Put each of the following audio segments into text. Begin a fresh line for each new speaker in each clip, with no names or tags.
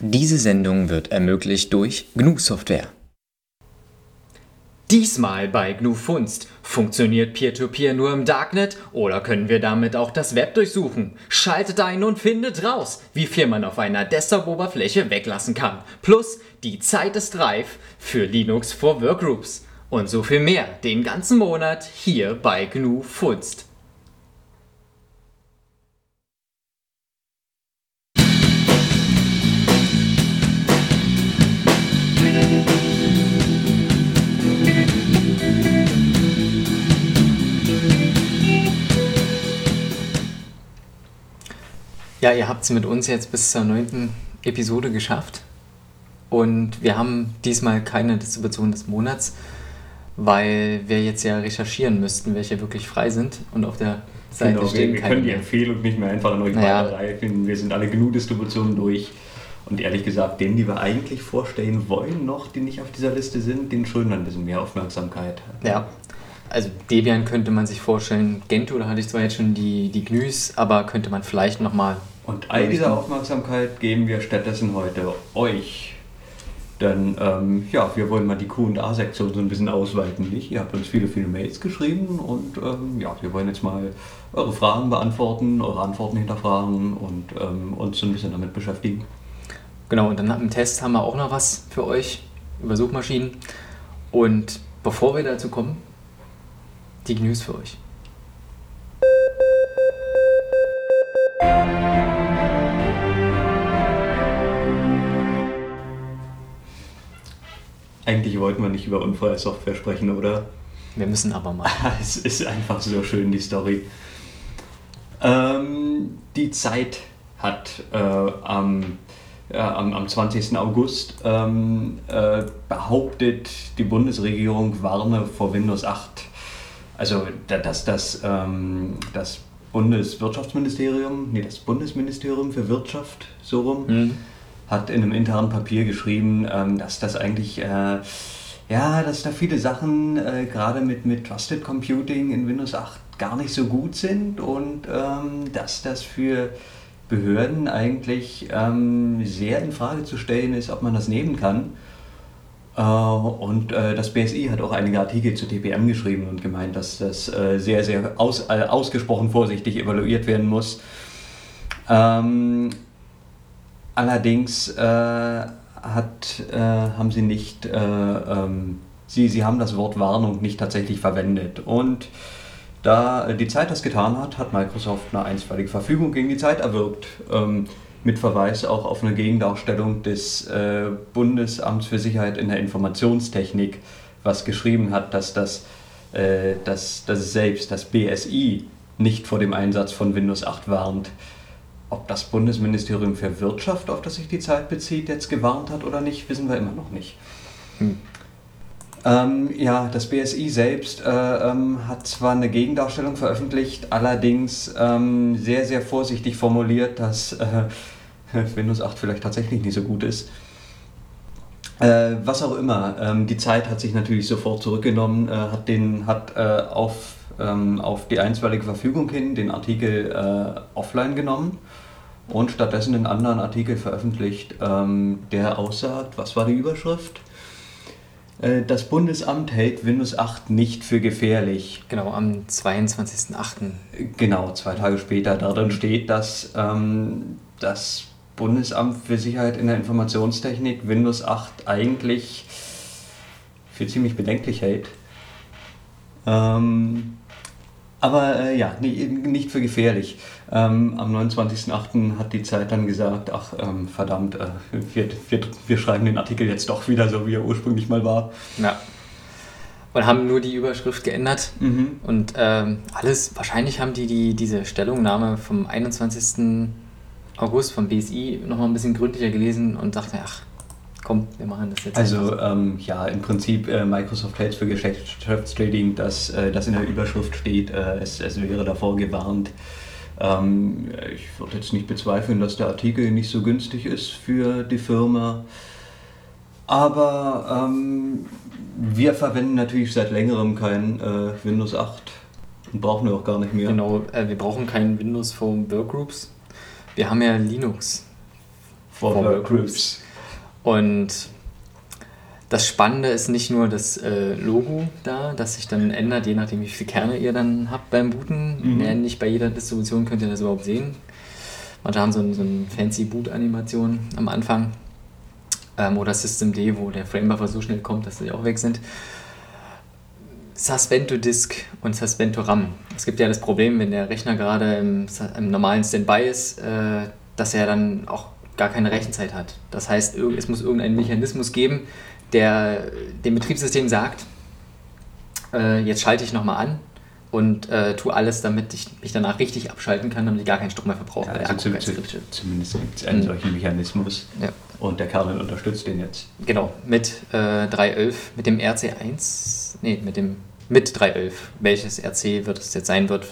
Diese Sendung wird ermöglicht durch GNU Software.
Diesmal bei GNU Funst. Funktioniert Peer-to-Peer nur im Darknet oder können wir damit auch das Web durchsuchen? Schaltet ein und findet raus, wie viel man auf einer Desktop-Oberfläche weglassen kann. Plus, die Zeit ist reif für Linux for Workgroups. Und so viel mehr den ganzen Monat hier bei GNU Funst.
Ja, ihr habt es mit uns jetzt bis zur neunten Episode geschafft. Und wir haben diesmal keine Distribution des Monats, weil wir jetzt ja recherchieren müssten, welche wirklich frei sind. Und auf der Seite
genau,
stehen
wir, wir können die. Empfehlung nicht mehr einfach an euch
Naja.
weiterreichen. Wir sind alle genug Distributionen durch. Und ehrlich gesagt, denen, die wir eigentlich vorstellen wollen, noch, die nicht auf dieser Liste sind, denen schulden wir ein bisschen mehr Aufmerksamkeit.
Ja, also Debian könnte man sich vorstellen. Gentoo, da hatte ich zwar jetzt schon die, die GNUs, aber könnte man vielleicht nochmal.
Und all diese Aufmerksamkeit geben wir stattdessen heute euch. Denn ähm, ja, wir wollen mal die QA-Sektion so ein bisschen ausweiten. Nicht? Ihr habt uns viele, viele Mails geschrieben und ähm, ja, wir wollen jetzt mal eure Fragen beantworten, eure Antworten hinterfragen und ähm, uns so ein bisschen damit beschäftigen.
Genau, und dann im Test haben wir auch noch was für euch über Suchmaschinen. Und bevor wir dazu kommen, die GNUs für euch.
Eigentlich wollten wir nicht über unfreie Software sprechen, oder?
Wir müssen aber mal.
Es ist einfach so schön, die Story. Ähm, die Zeit hat äh, am, ja, am, am 20. August ähm, äh, behauptet, die Bundesregierung warne vor Windows 8. Also, da- dass das, ähm, das Bundeswirtschaftsministerium, nee, das Bundesministerium für Wirtschaft, so rum,
Hm.
Hat in einem internen Papier geschrieben, ähm, dass das eigentlich, äh, ja, dass da viele Sachen äh, gerade mit, mit Trusted Computing in Windows 8 gar nicht so gut sind und ähm, dass das für Behörden eigentlich ähm, sehr in Frage zu stellen ist, ob man das nehmen kann. Äh, Und äh, das BSI hat auch einige Artikel zu TPM geschrieben und gemeint, dass das äh, sehr, sehr aus, äh, ausgesprochen vorsichtig evaluiert werden muss. Ähm, allerdings äh, hat, äh, haben sie nicht, äh, ähm, sie, sie haben das Wort Warnung nicht tatsächlich verwendet. Und da äh, die Zeit das getan hat, hat Microsoft eine einstweilige Verfügung gegen die Zeit erwirkt. Ähm, mit Verweis auch auf eine Gegendarstellung des äh, Bundesamts für Sicherheit in der Informationstechnik, was geschrieben hat, dass, das, äh, dass, dass selbst das BSI nicht vor dem Einsatz von Windows 8 warnt. Ob das Bundesministerium für Wirtschaft, auf das sich die Zeit bezieht, jetzt gewarnt hat oder nicht, wissen wir immer noch nicht.
Hm.
Ähm, ja, das BSI selbst äh, ähm, hat zwar eine Gegendarstellung veröffentlicht, allerdings ähm, sehr, sehr vorsichtig formuliert, dass äh, Windows 8 vielleicht tatsächlich nicht so gut ist. Äh, was auch immer, ähm, die Zeit hat sich natürlich sofort zurückgenommen, äh, hat, den, hat äh, auf, ähm, auf die einstweilige Verfügung hin den Artikel äh, offline genommen und stattdessen einen anderen Artikel veröffentlicht, ähm, der aussagt, was war die Überschrift? Äh, Das Bundesamt hält Windows 8 nicht für gefährlich.
Genau, am 22.08.
Genau, zwei Tage später. Darin steht, dass ähm, das Bundesamt für Sicherheit in der Informationstechnik Windows 8 eigentlich für ziemlich bedenklich hält. Ähm, aber äh, ja, nicht für gefährlich. Ähm, am 29.08. hat die Zeit dann gesagt, ach ähm, verdammt, äh, wir, wir, wir schreiben den Artikel jetzt doch wieder so, wie er ursprünglich mal war.
Ja. Und haben nur die Überschrift geändert.
Mhm.
Und ähm, alles, wahrscheinlich haben die, die diese Stellungnahme vom 21. August vom BSI nochmal ein bisschen gründlicher gelesen und dachten, ach, komm, wir machen das jetzt.
Also ähm, ja, im Prinzip äh, Microsoft hält für Geschäftstrading, dass äh, das in der Überschrift steht, äh, es, es wäre davor gewarnt. Ähm, ich würde jetzt nicht bezweifeln, dass der Artikel nicht so günstig ist für die Firma. Aber ähm, wir verwenden natürlich seit längerem kein äh, Windows 8 und brauchen wir auch gar nicht mehr.
Genau, äh, wir brauchen kein Windows for Workgroups. Wir haben ja Linux
For,
For
Workgroups.
Und das Spannende ist nicht nur das äh, Logo da, das sich dann ändert, je nachdem, wie viele Kerne ihr dann habt beim Booten.
Mhm.
Ja, nicht bei jeder Distribution könnt ihr das überhaupt sehen. Manche haben so, ein, so eine fancy Boot-Animation am Anfang. Ähm, oder System D, wo der Framebuffer so schnell kommt, dass sie auch weg sind. Suspend to Disk und Suspend to RAM. Es gibt ja das Problem, wenn der Rechner gerade im, im normalen Standby ist, äh, dass er dann auch gar keine Rechenzeit hat. Das heißt, es muss irgendeinen Mechanismus geben, der dem Betriebssystem sagt, äh, jetzt schalte ich nochmal an und äh, tue alles, damit ich mich danach richtig abschalten kann, damit ich gar keinen Strom mehr verbrauche.
Ja, also
Akku
zu, zu, zumindest gibt es einen
Mhm.
solchen Mechanismus.
Ja.
Und der Kernel unterstützt den jetzt.
Genau, mit äh, 3.11, mit dem RC1, nee, mit dem mit 3.11. Welches RC wird es jetzt sein wird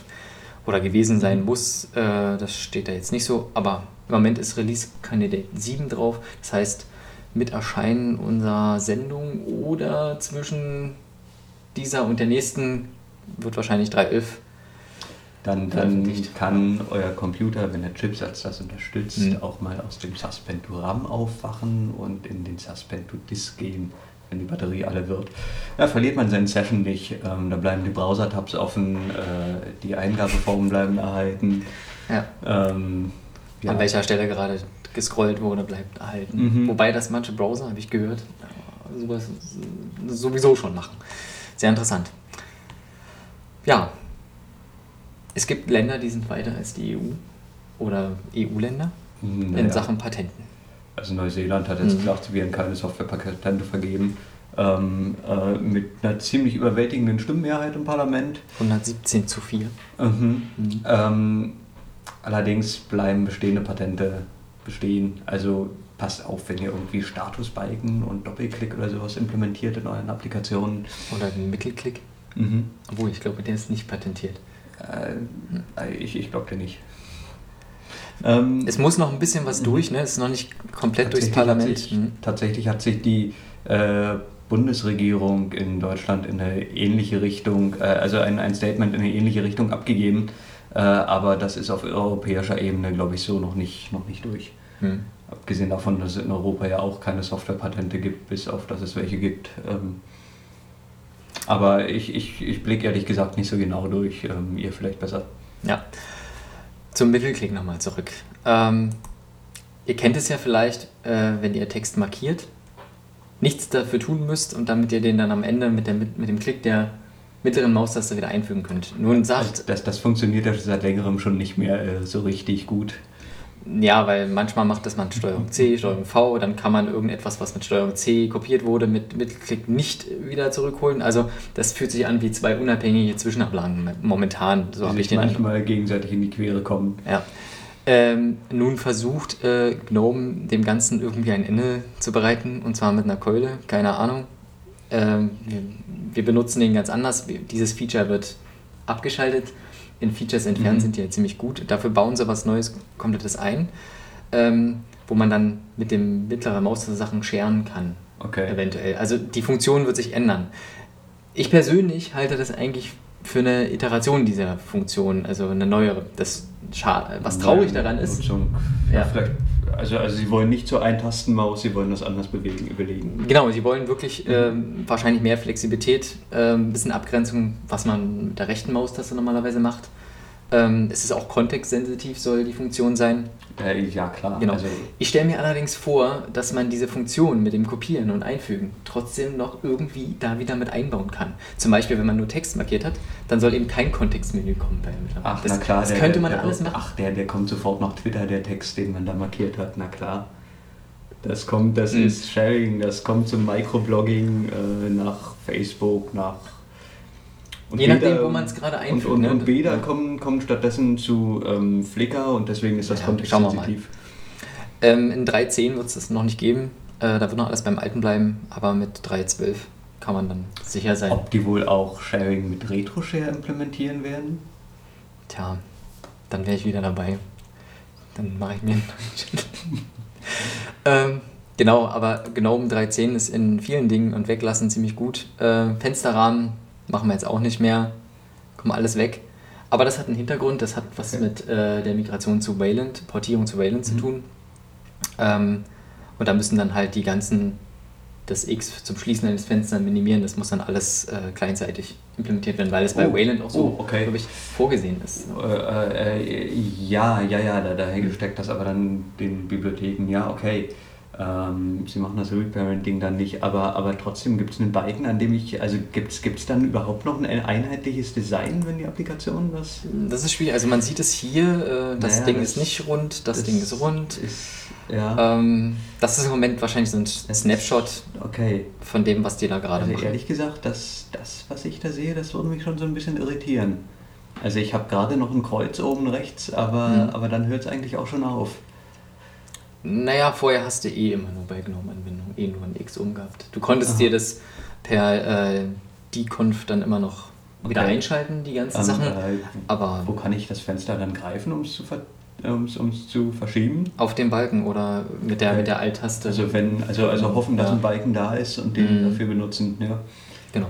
oder gewesen sein muss, äh, das steht da jetzt nicht so, aber im Moment ist Release Candidate 7 drauf. Das heißt, mit Erscheinen unserer Sendung oder zwischen dieser und der nächsten wird wahrscheinlich 3.11.
Dann, dann
Veröffentlicht.
kann euer Computer, wenn der Chipsatz das unterstützt,
Mhm.
auch mal aus dem Suspend to RAM aufwachen und in den Suspend to Disk gehen, wenn die Batterie alle wird. Da verliert man seine Session nicht. Ähm, da bleiben die Browser-Tabs offen, äh, die Eingabeformen bleiben erhalten.
Ja.
Ähm, ja.
An welcher Stelle gerade gescrollt wurde, bleibt erhalten.
Mhm.
Wobei das manche Browser, habe ich gehört, äh, sowas sowieso schon machen. Sehr interessant. Ja, es gibt Länder, die sind weiter als die EU oder EU-Länder in
Naja.
Sachen Patenten.
Also Neuseeland hat jetzt
Mhm.
gesagt, sie werden keine Softwarepatente vergeben. Ähm, äh, mit einer ziemlich überwältigenden Stimmenmehrheit im Parlament.
117 zu 4.
Mhm.
Mhm.
Ähm, allerdings bleiben bestehende Patente bestehen. Also passt auf, wenn ihr irgendwie Statusbalken und Doppelklick oder sowas implementiert in euren Applikationen.
Oder den Mittelklick.
Mhm.
Obwohl, ich glaube, der ist nicht patentiert.
Äh, ich ich glaube dir nicht. Ähm,
Es muss noch ein bisschen was
Mhm.
durch, ne? Es ist noch nicht komplett durchs Parlament.
Hat sich,
Mhm.
Tatsächlich hat sich die äh, Bundesregierung in Deutschland in eine ähnliche Richtung, äh, also ein, ein Statement in eine ähnliche Richtung abgegeben, äh, aber das ist auf europäischer Ebene, glaube ich, so noch nicht, noch nicht durch.
Mhm.
Abgesehen davon, dass es in Europa ja auch keine Softwarepatente gibt, bis auf dass es welche gibt. Ähm, aber ich, ich, ich blicke ehrlich gesagt nicht so genau durch, ähm, ihr vielleicht besser.
Ja. Zum Mittelklick nochmal zurück. Ähm, ihr kennt es ja vielleicht, äh, wenn ihr Text markiert, nichts dafür tun müsst und damit ihr den dann am Ende mit, der, mit dem Klick der mittleren Maustaste wieder einfügen könnt. Nun
Also
sagt,
das, das funktioniert ja seit längerem schon nicht mehr äh, so richtig gut.
Ja, weil manchmal macht das man Steuerung C, Steuerung V, dann kann man irgendetwas, was mit Steuerung C kopiert wurde, mit Mittelklick nicht wieder zurückholen. Also das fühlt sich an wie zwei unabhängige Zwischenablagen momentan. So habe ich den Eindruck.
manchmal gegenseitig in die Quere kommen.
Ja. Ähm, nun versucht äh, Gnome dem Ganzen irgendwie ein Ende zu bereiten und zwar mit einer Keule, keine Ahnung. Ähm, wir, wir benutzen den ganz anders. Dieses Feature wird abgeschaltet. In Features entfernen
Mhm.
sind die ja ziemlich gut. Dafür bauen sie was Neues, komplettes ein, ähm, wo man dann mit dem mittleren Maustaste Sachen scheren kann.
Okay.
Eventuell. Also die Funktion wird sich ändern. Ich persönlich halte das eigentlich für eine Iteration dieser Funktion, also eine neuere. Das was traurig daran ist,
Ja. vielleicht. Also, also sie wollen nicht zur Eintastenmaus, sie wollen das anders bewegen, überlegen.
genau, sie wollen wirklich ähm, wahrscheinlich mehr Flexibilität, ähm, ein bisschen Abgrenzung, was man mit der rechten Maustaste normalerweise macht. Ähm, es ist auch kontextsensitiv, soll die Funktion sein.
Äh, ja, klar.
Genau.
Also,
Ich stelle mir allerdings vor, dass man diese Funktion mit dem Kopieren und Einfügen trotzdem noch irgendwie da wieder mit einbauen kann. Zum Beispiel, wenn man nur Text markiert hat, dann soll eben kein Kontextmenü kommen bei Ermittlern.
ach,
das,
na klar.
das
der-
könnte man
der,
alles machen.
Ach, der, der kommt sofort nach Twitter, der Text, den man da markiert hat. Na klar. Das kommt, das
Mhm.
ist Sharing, das kommt zum Microblogging äh, nach Facebook, nach. Und
Je nachdem, wo man's gerade
Und,
einfügt,
und,
ne?
und Bilder
Ja.
kommen, kommen stattdessen zu ähm, Flickr und deswegen ist das
Ja, schauen wir mal.
kontextsensitiv.
Ähm, in 3.10 wird es das noch nicht geben. Äh, da wird noch alles beim Alten bleiben, aber mit 3.12 kann man dann sicher sein.
Ob die wohl auch Sharing mit RetroShare implementieren werden?
Tja, dann wäre ich wieder dabei. Dann mache ich mir einen ähm, Genau, aber GNOME 3.10 ist in vielen Dingen und Weglassen ziemlich gut. Äh, Fensterrahmen machen wir jetzt auch nicht mehr. Kommen alles weg. Aber das hat einen Hintergrund, das hat was
Okay.
mit äh, der Migration zu Wayland, Portierung zu Wayland zu
Mhm.
tun. Ähm, und da müssen dann halt die ganzen, das X zum Schließen eines Fensters minimieren, das muss dann alles äh, kleinseitig implementiert werden, weil es bei
Oh,
Wayland auch so,
oh, okay.
glaube ich, vorgesehen ist.
Äh, äh, ja, ja, ja, da, daher steckt das aber dann den Bibliotheken, ja, okay. Ähm, sie machen das Reparenting dann nicht, aber, aber trotzdem gibt es einen Balken, an dem ich, also gibt es dann überhaupt noch ein einheitliches Design, wenn die Applikation das...
Das ist schwierig. Also man sieht es hier, äh, das
Naja,
Ding
das-
ist nicht rund, das, Ding ist rund.
Ist, ja,
Ähm, das ist im Moment wahrscheinlich so ein Snapshot
okay.
von dem, was die da gerade
Also
machen.
ehrlich gesagt, das, das, was ich da sehe, das würde mich schon so ein bisschen irritieren. Also ich habe gerade noch ein Kreuz oben rechts, aber,
Mhm.
aber dann hört es eigentlich auch schon auf.
Naja, vorher hast du eh immer nur bei GNOME-Anwendungen eh nur ein X umgehabt. Du konntest
Aha.
dir das per äh, Deconf dann immer noch wieder
Okay.
einschalten, die ganzen
Ähm,
Sachen.
äh,
Aber
Wo kann ich das Fenster dann greifen, um es zu, ver um's, um's zu verschieben?
auf dem Balken oder mit der,
Okay.
mit der Alt-Taste.
Also wenn, also, also hoffen, dass
Ja.
ein Balken da ist und den
Mhm.
dafür benutzen. Ja.
Genau.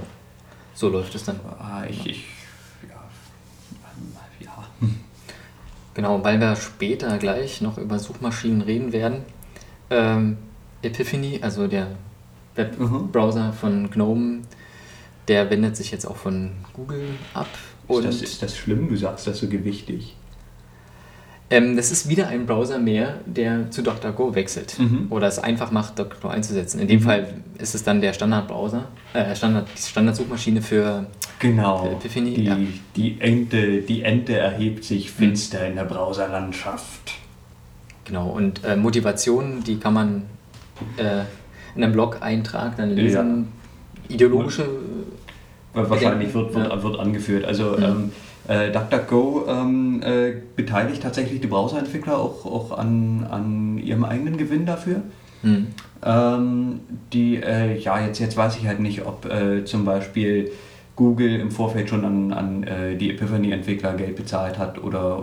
So läuft es dann.
Ah, ich, ich ja, ähm, ja.
Genau, weil wir später gleich noch über Suchmaschinen reden werden. Ähm, Epiphany, also der Webbrowser von GNOME, der wendet sich jetzt auch von Google ab.
Ist
Und
das, ist das schlimm? Du sagst das so gewichtig.
ähm, das ist wieder ein Browser mehr, der zu DuckDuckGo wechselt.
Mhm.
Oder es einfach macht, DuckDuckGo einzusetzen. In dem
Mhm.
Fall ist es dann der Standardbrowser, äh, Standard, Standardsuchmaschine für
Genau. Die,
ja.
die, Ente, die Ente erhebt sich finster in der Browserlandschaft.
Genau, und äh, Motivationen, die kann man äh, in einem Blog-Eintrag dann lesen. Ideologische.
Weil Wahrscheinlich wird, wird,
ja.
wird angeführt. Also
Ja.
ähm, äh, DuckDuckGo ähm, äh, beteiligt tatsächlich die Browserentwickler auch, auch an, an ihrem eigenen Gewinn dafür.
Hm.
Ähm, die, äh, ja, jetzt, jetzt weiß ich halt nicht, ob äh, zum Beispiel Google im Vorfeld schon an, an äh, die Epiphany-Entwickler Geld bezahlt hat oder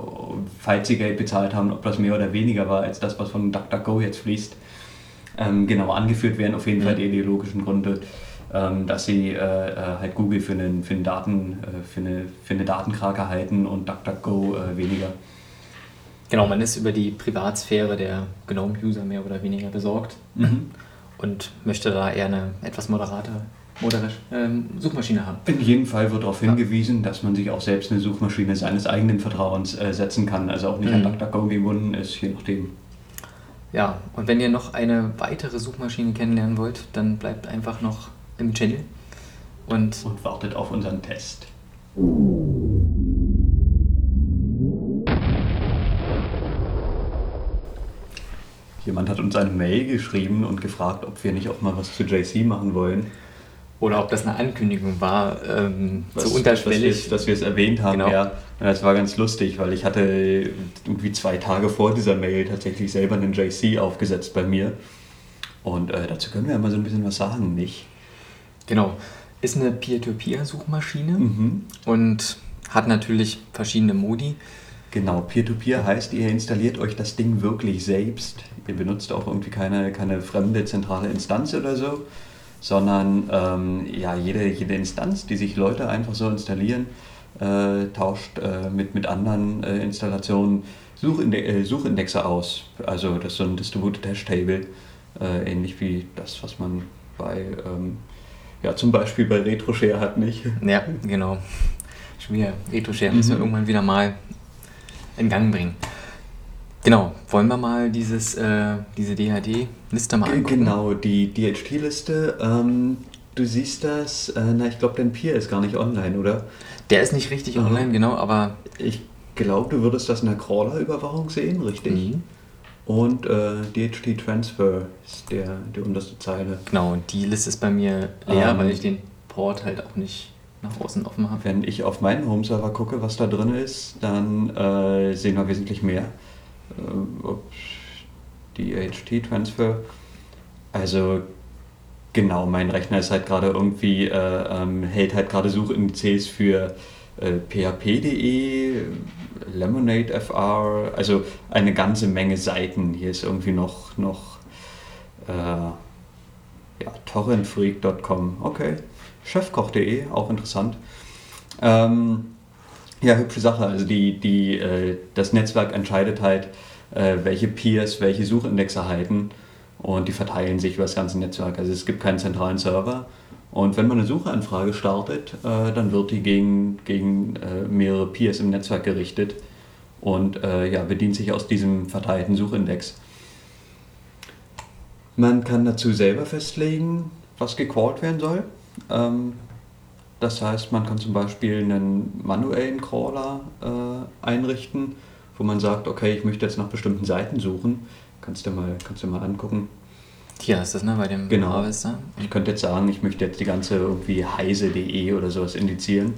falls sie Geld bezahlt haben, ob das mehr oder weniger war als das, was von DuckDuckGo jetzt fließt. Ähm, genau, angeführt werden auf jeden
Mhm.
Fall die ideologischen Gründe, ähm, dass sie äh, äh, halt Google für einen, für einen Daten, äh, für eine, für eine Datenkrake halten und DuckDuckGo äh, weniger.
Genau, man ist über die Privatsphäre der GNOME-User mehr oder weniger besorgt
Mhm.
und möchte da eher eine etwas moderate modere, ähm, Suchmaschine haben.
In jedem Fall wird darauf hingewiesen, dass man sich auch selbst eine Suchmaschine seines eigenen Vertrauens äh, setzen kann, also auch nicht an
Mhm.
DuckDuckGo gebunden ist, je nachdem.
Ja, und wenn ihr noch eine weitere Suchmaschine kennenlernen wollt, dann bleibt einfach noch im Channel. Und
Und wartet auf unseren Test. Jemand hat uns eine Mail geschrieben und gefragt, ob wir nicht auch mal was zu JC machen wollen.
Oder ob das eine Ankündigung war, ähm,
Was-
so unterschwellig.
Dass wir, es erwähnt haben,
Genau.
ja. Das war ganz lustig, weil ich hatte irgendwie zwei Tage vor dieser Mail tatsächlich selber einen JC aufgesetzt bei mir. Und äh, dazu können wir ja mal so ein bisschen was sagen, nicht?
Genau. Ist eine Peer-to-Peer-Suchmaschine
Mhm.
und hat natürlich verschiedene Modi.
Genau, Peer-to-Peer heißt, ihr installiert euch das Ding wirklich selbst. Ihr benutzt auch irgendwie keine, keine fremde zentrale Instanz oder so, sondern ähm, ja, jede, jede Instanz, die sich Leute einfach so installieren, äh, tauscht äh, mit, mit anderen äh, Installationen Suchinde äh, Suchindexe aus. Also das ist so ein Distributed Hash Table, äh, ähnlich wie das, was man bei, ähm, ja, zum Beispiel bei RetroShare hat, nicht?
Ja, genau. Schon wieder Retro-Share müssen wir
Mhm.
irgendwann wieder mal in Gang bringen. Genau, wollen wir mal dieses, äh, diese DHD-Liste mal angucken?
Genau, die DHT-Liste. Ähm, du siehst das, äh, na, ich glaube, dein Peer ist gar nicht online, oder?
Der ist nicht richtig
Mhm.
online, genau, aber
Ich glaube, du würdest das in der Crawler-Überwachung sehen, richtig?
Mhm.
Und äh, DHT-Transfer ist der, die unterste Zeile.
genau, und die Liste ist bei mir leer,
Ähm.
weil ich den Port halt auch nicht nach außen offen habe.
Wenn ich auf meinen Home-Server gucke, was da drin ist, dann äh, sehen wir wesentlich mehr. Äh, ob DHT-Transfer. Also genau, mein Rechner ist halt gerade irgendwie, äh, ähm, hält halt gerade Suchindizes für äh, php.de, Lemonade FR, also eine ganze Menge Seiten. Hier ist irgendwie noch, noch äh, ja, torrentfreak.com, okay. Chefkoch.de, auch interessant. Ähm, ja, hübsche Sache. Also die, die, äh, das Netzwerk entscheidet halt, äh, welche Peers welche Suchindexe halten und die verteilen sich über das ganze Netzwerk. Also es gibt keinen zentralen Server. Und wenn man eine Suchanfrage startet, äh, dann wird die gegen, gegen äh, mehrere Peers im Netzwerk gerichtet und äh, ja, bedient sich aus diesem verteilten Suchindex. Man kann dazu selber festlegen, was gecrawlt werden soll. Ähm, das heißt, man kann zum Beispiel einen manuellen Crawler äh, einrichten, wo man sagt, okay, ich möchte jetzt nach bestimmten Seiten suchen. Kannst du mal, kannst du mal angucken.
Hier ist das, ne, bei dem
Genau.
Harvester.
Ich könnte jetzt sagen, ich möchte jetzt die ganze irgendwie heise.de oder sowas indizieren.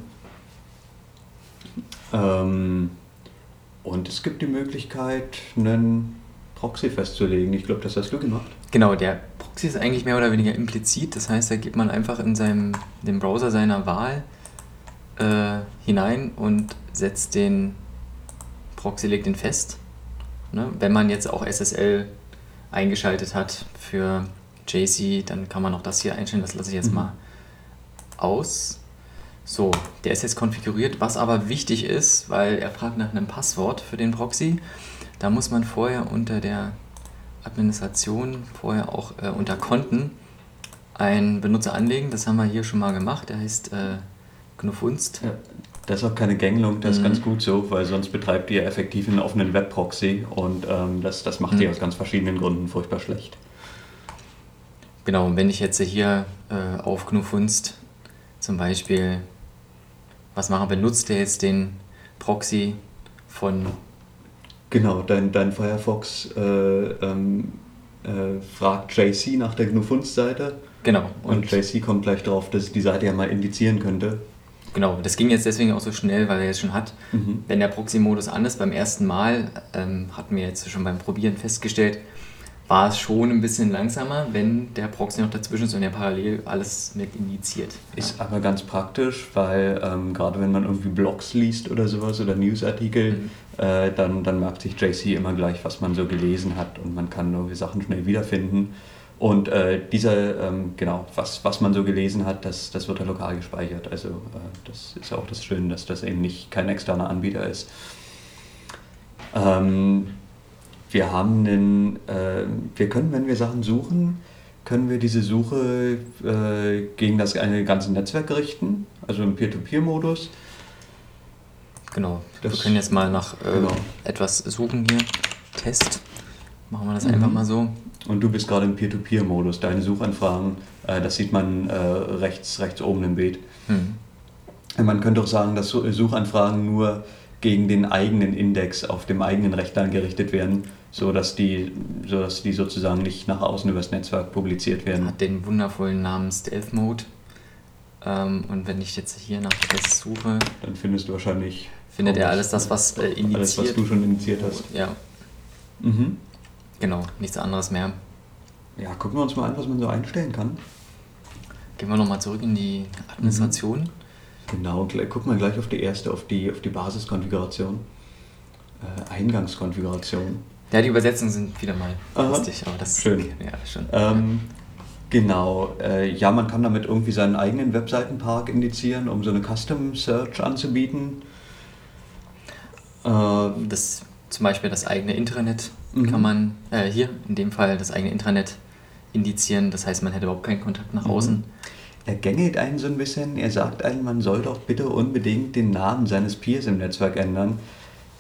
Ähm, und es gibt die Möglichkeit, einen Proxy festzulegen. Ich glaube, das hast du gemacht.
Genau, der Proxy ist eigentlich mehr oder weniger implizit. Das heißt, da gibt man einfach in seinem, den Browser seiner Wahl äh, hinein und setzt den Proxy, legt den fest. Ne? Wenn man jetzt auch SSL eingeschaltet hat für JC, dann kann man auch das hier einstellen. Das lasse ich jetzt
Mhm.
mal aus. So, der ist jetzt konfiguriert. Was aber wichtig ist, weil er fragt nach einem Passwort für den Proxy, da muss man vorher unter der Administration, vorher auch äh, unter Konten einen Benutzer anlegen. Das haben wir hier schon mal gemacht. Der heißt äh, Knufunst.
Ja. Das ist auch keine Gängelung, das ist
Mhm.
ganz gut so, weil sonst betreibt ihr effektiv einen offenen Webproxy und ähm, das, das macht ihr
Mhm.
aus ganz verschiedenen Gründen furchtbar schlecht.
Genau, und wenn ich jetzt hier äh, auf Knufunst zum Beispiel was mache, benutzt der jetzt den Proxy von
Genau, dein, dein Firefox äh, ähm, äh, fragt JC nach der GNU-Funst-Seite
genau
und, JC kommt gleich drauf, dass ich die Seite ja mal indizieren könnte.
Genau, das ging jetzt deswegen auch so schnell, weil er jetzt schon hat.
Mhm.
Wenn der Proxy-Modus an ist, beim ersten Mal, ähm, hatten wir jetzt schon beim Probieren festgestellt, war es schon ein bisschen langsamer, wenn der Proxy noch dazwischen ist und er parallel alles mit indiziert.
Ist aber ganz praktisch, weil ähm, gerade wenn man irgendwie Blogs liest oder sowas oder Newsartikel,
Mhm.
äh, dann, dann merkt sich JC immer gleich, was man so gelesen hat und man kann irgendwie Sachen schnell wiederfinden. Und äh, dieser, ähm, genau, was, was man so gelesen hat, das, das wird ja lokal gespeichert. Also äh, das ist ja auch das Schöne, dass das eben nicht kein externer Anbieter ist. Ähm, wir haben einen, äh, wir können, wenn wir Sachen suchen, können wir diese Suche äh, gegen das eine ganze Netzwerk richten, also im Peer-to-Peer-Modus.
Genau, wir
Das-
können jetzt mal nach äh,
genau.
etwas suchen hier. Test. Machen wir das
Mhm.
einfach mal so.
Und du bist gerade im Peer-to-Peer-Modus. Deine Suchanfragen, äh, das sieht man äh, rechts, rechts oben im Bild.
Hm.
Man könnte auch sagen, dass Su- Suchanfragen nur gegen den eigenen Index auf dem eigenen Rechner gerichtet werden, sodass die, sodass die sozusagen nicht nach außen übers Netzwerk publiziert werden.
Hat den wundervollen Namen Stealth Mode. Ähm, und wenn ich jetzt hier nach Test suche,
Dann findest du wahrscheinlich
findet er
alles-
das, was äh, indiziert.
alles, was du schon indiziert hast.
Ja,
Mhm.
genau, nichts anderes mehr.
Ja, gucken wir uns mal an, was man so einstellen kann.
Gehen wir nochmal zurück in die Administration.
Genau, gl- guck mal gleich auf die erste, auf die, auf die Basiskonfiguration. Äh, Eingangskonfiguration.
Ja, die Übersetzungen sind wieder mal
Aha.
lustig, aber das
Schön.
Ja, schon.
Ähm, genau, äh, ja, man kann damit irgendwie seinen eigenen Webseitenpark indizieren, um so eine Custom Search anzubieten. Äh,
das, zum Beispiel das eigene Intranet
Mhm.
kann man, äh, hier in dem Fall das eigene Intranet indizieren. Das heißt, man hätte überhaupt keinen Kontakt nach
Mhm.
außen.
er gängelt einen so ein bisschen, er sagt einem, man soll doch bitte unbedingt den Namen seines Peers im Netzwerk ändern.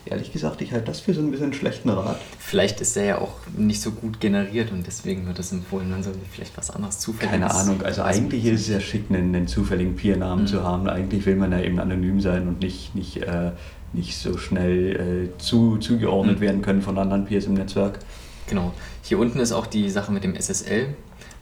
Ehrlich gesagt, ich halte das für so ein bisschen schlechten Rat.
Vielleicht ist der ja auch nicht so gut generiert und deswegen wird es empfohlen, man sollte vielleicht was anderes zufällig.
Keine Ahnung, also eigentlich ist es ja schick, einen, einen zufälligen Peer-Namen
Mhm.
zu haben. Eigentlich will man ja eben anonym sein und nicht, nicht, äh, nicht so schnell äh, zu, zugeordnet
Mhm.
werden können von anderen Peers im Netzwerk.
Genau. Hier unten ist auch die Sache mit dem SSL.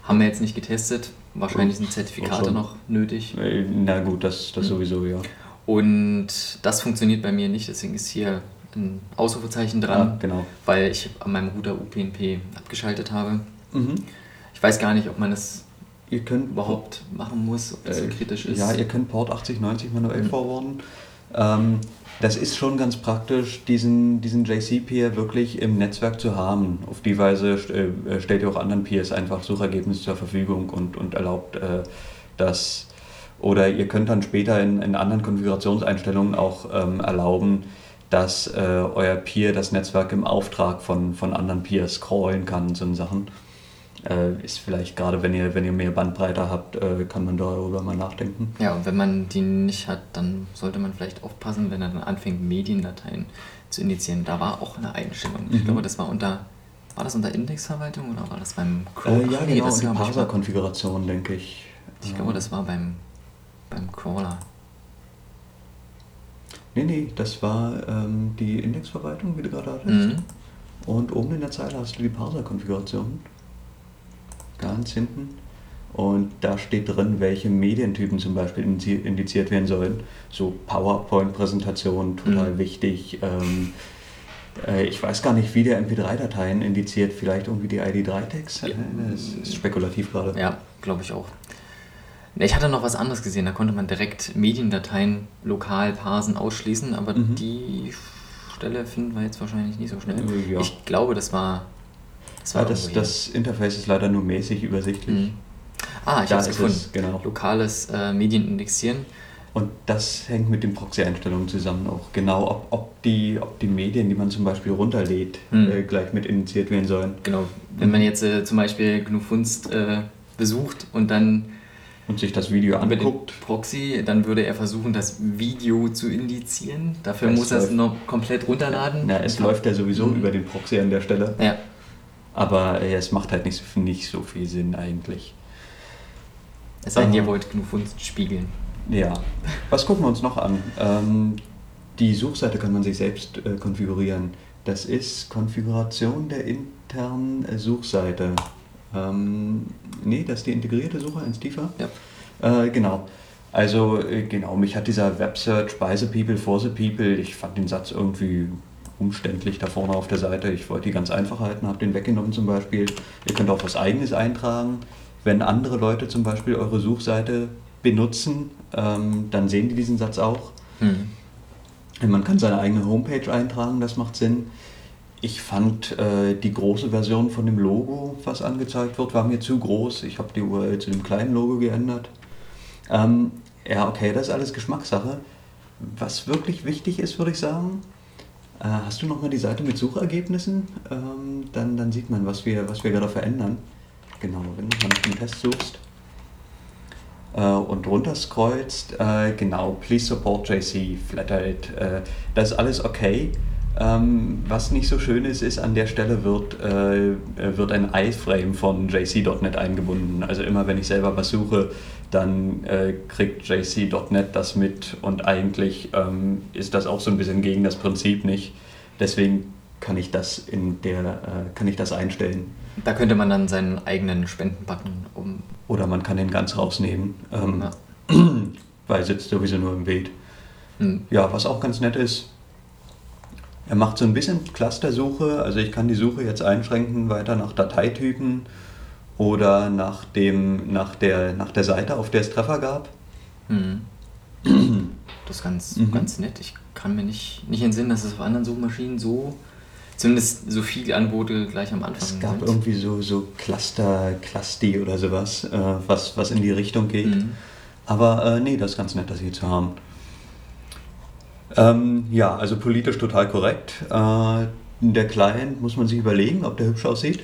Haben wir jetzt nicht getestet. Wahrscheinlich sind Zertifikate noch nötig.
Äh, Na gut, das, das
Mhm.
sowieso, ja.
Und das funktioniert bei mir nicht, deswegen ist hier ein Ausrufezeichen
Ja,
dran,
genau.
weil ich an meinem Router UPnP abgeschaltet habe.
Mhm.
Ich weiß gar nicht, ob man das
Ihr könnt
überhaupt machen muss, ob das so
Äh,
kritisch ist.
Ja, ihr könnt Port 8090 manuell
Mhm.
forwarden. Ähm, das ist schon ganz praktisch, diesen, diesen JC-Peer wirklich im Netzwerk zu haben. Auf die Weise st- äh, stellt ihr auch anderen Peers einfach Suchergebnisse zur Verfügung und, und erlaubt äh, das. Oder ihr könnt dann später in, in anderen Konfigurationseinstellungen auch ähm, erlauben, dass äh, euer Peer das Netzwerk im Auftrag von, von anderen Peers scrollen kann und so Sachen. Äh, ist vielleicht gerade, wenn ihr, wenn ihr mehr Bandbreite habt, äh, kann man darüber mal nachdenken.
Ja, und wenn man die nicht hat, dann sollte man vielleicht aufpassen, wenn er dann anfängt, Mediendateien zu initiieren. Da war auch eine Einstellung. Ich
Mhm.
glaube, das war unter. War das unter Indexverwaltung oder war das beim
Äh,
Crawl?
ja, genau,
das hab ich mal-
Parser-Konfiguration, denke ich.
Ich glaube, das war beim, beim Crawler.
Nee, nee, das war ähm, die Indexverwaltung, wie du gerade hattest.
Mhm.
Und oben in der Zeile hast du die Parser-Konfiguration. Ganz hinten. Und da steht drin, welche Medientypen zum Beispiel indizi- indiziert werden sollen. So PowerPoint-Präsentationen, total
Mhm.
wichtig. Ähm, äh, ich weiß gar nicht, wie der MP3-Dateien indiziert. Vielleicht irgendwie die ID3-Tags?
Ja.
Äh, Das ist spekulativ gerade.
Ja, glaube ich auch. Ich hatte noch was anderes gesehen, da konnte man direkt Mediendateien lokal parsen, ausschließen, aber
Mhm.
die Stelle finden wir jetzt wahrscheinlich nicht so schnell.
Äh, ja.
Ich glaube, das war. Das war
Ah, das, das Interface ist leider nur mäßig übersichtlich.
Mhm. Ah, ich habe es
ist
gefunden.
genau.
Lokales äh, Medienindexieren.
Und das hängt mit den Proxy-Einstellungen zusammen auch. Genau, ob, ob, die, ob die Medien, die man zum Beispiel runterlädt,
Hm.
äh, gleich mit initiiert werden sollen.
Genau. Wenn man jetzt äh, zum Beispiel GNU Funst äh, besucht und dann
Und sich das Video anguckt.
Proxy, dann würde er versuchen, das Video zu indizieren. Dafür
Es
muss er es noch komplett runterladen.
Na, es läuft ja sowieso
Mhm.
über den Proxy an der Stelle.
Ja.
Aber äh, es macht halt nicht, so- nicht so viel Sinn eigentlich.
Es sei denn, ihr
Ah.
wollt GNU Funst spiegeln.
Ja. Was gucken wir uns noch an? Ähm, die Suchseite kann man sich selbst äh, konfigurieren. Das ist Konfiguration der internen äh, Suchseite. Ähm, nee, das ist die integrierte Suche, eins tiefer.
Ja.
Äh, genau. Also, äh, genau, mich hat dieser Websearch by the people for the people, ich fand den Satz irgendwie umständlich da vorne auf der Seite. Ich wollte die ganz einfach halten, habe den weggenommen zum Beispiel. Ihr könnt auch was Eigenes eintragen. Wenn andere Leute zum Beispiel eure Suchseite benutzen, ähm, dann sehen die diesen Satz auch.
Hm.
Man kann seine eigene Homepage eintragen, das macht Sinn. Ich fand äh, die große Version von dem Logo, was angezeigt wird, war mir zu groß. Ich habe die URL zu dem kleinen Logo geändert. Ähm, ja, okay, das ist alles Geschmackssache. Was wirklich wichtig ist, würde ich sagen, äh, hast du nochmal die Seite mit Suchergebnissen? Ähm, dann, dann sieht man, was wir, was wir gerade verändern. Genau, wenn du mal nach dem Test suchst äh, und runter scrollst, äh, genau, please support JC, Flathead, äh, das ist alles okay. Ähm, was nicht so schön ist, ist, an der Stelle wird, äh, wird ein iframe von JC.NET eingebunden. Also immer wenn ich selber was suche, dann äh, kriegt JC.NET das mit und eigentlich ähm, ist das auch so ein bisschen gegen das Prinzip nicht. Deswegen kann ich das in der, äh, kann ich das einstellen.
Da könnte man dann seinen eigenen Spendenbutton um.
Oder man kann den ganz rausnehmen, ähm,
Ja.
weil sitzt sowieso nur im Bild.
Hm.
Ja, was auch ganz nett ist, er macht so ein bisschen Clustersuche. Also ich kann die Suche jetzt einschränken weiter nach Dateitypen oder nach, dem, nach, der, nach der Seite, auf der es Treffer gab.
Hm. Das ist ganz,
Mhm.
ganz nett. Ich kann mir nicht, nicht entsinnen, dass es auf anderen Suchmaschinen so, zumindest so viele Angebote gleich am Anfang
Es gab
sind.
irgendwie so, so Cluster, Clusti oder sowas, äh, was, was in die Richtung geht.
Mhm.
Aber äh, nee, das ist ganz nett, das hier zu haben. Ähm, ja, also politisch total korrekt. Äh, der Client muss man sich überlegen, ob der hübsch aussieht.